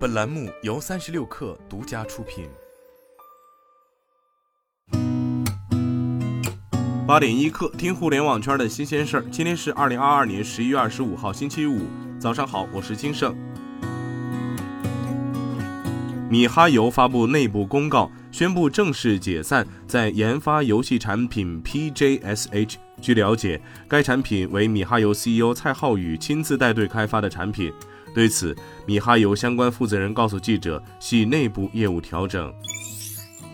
本栏目由三十六氪独家出品。八点一刻，听互联网圈的新鲜事儿。今天是二零二二年十一月二十五号，星期五，早上好，我是金盛。米哈游发布内部公告，宣布正式解散在研发游戏产品 PJSH。据了解，该产品为米哈游 CEO 蔡浩宇亲自带队开发的产品。对此，米哈游相关负责人告诉记者，系内部业务调整。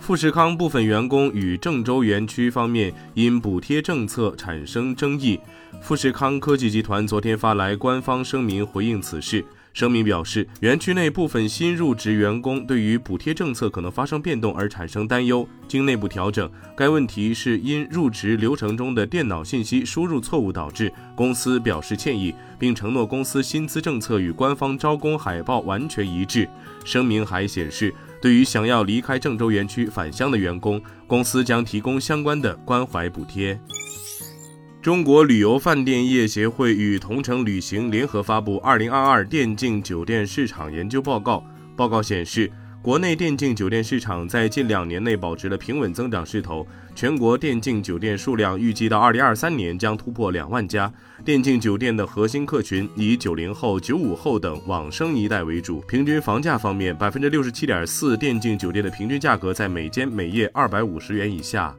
富士康部分员工与郑州园区方面因补贴政策产生争议，富士康科技集团昨天发来官方声明回应此事。声明表示，园区内部分新入职员工对于补贴政策可能发生变动而产生担忧。经内部调整，该问题是因入职流程中的电脑信息输入错误导致。公司表示歉意，并承诺公司薪资政策与官方招工海报完全一致。声明还显示，对于想要离开郑州园区返乡的员工，公司将提供相关的关怀补贴。中国旅游饭店业协会与同程旅行联合发布《二零二二电竞酒店市场研究报告》。报告显示，国内电竞酒店市场在近两年内保持了平稳增长势头。全国电竞酒店数量预计到二零二三年将突破两万家。电竞酒店的核心客群以九零后、九五后等网生一代为主。平均房价方面，百分之六十七点四电竞酒店的平均价格在每间每夜二百五十元以下。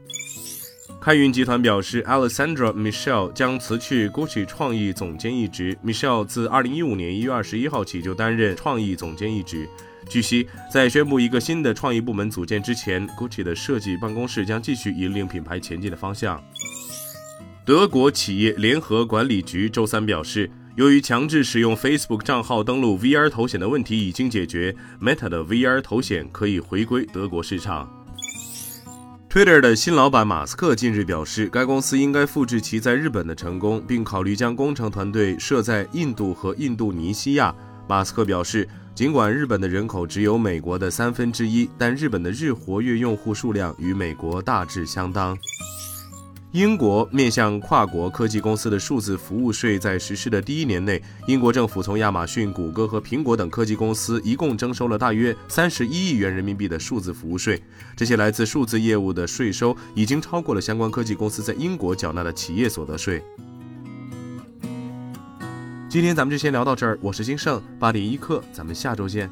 开云集团表示，Alessandra Michelle 将辞去 Gucci 创意总监一职。Michelle 自2015年1月21号起就担任创意总监一职。据悉，在宣布一个新的创意部门组建之前，Gucci 的设计办公室将继续引领品牌前进的方向。德国企业联合管理局周三表示，由于强制使用 Facebook 账号登录 VR 头显的问题已经解决，Meta 的 VR 头显可以回归德国市场。Twitter 的新老板马斯克近日表示，该公司应该复制其在日本的成功，并考虑将工程团队设在印度和印度尼西亚。马斯克表示，尽管日本的人口只有美国的三分之一，但日本的日活跃用户数量与美国大致相当。英国面向跨国科技公司的数字服务税在实施的第一年内，英国政府从亚马逊、谷歌和苹果等科技公司一共征收了大约三十一亿元人民币的数字服务税。这些来自数字业务的税收已经超过了相关科技公司在英国缴纳的企业所得税。今天咱们就先聊到这儿，我是金盛八点一刻，咱们下周见。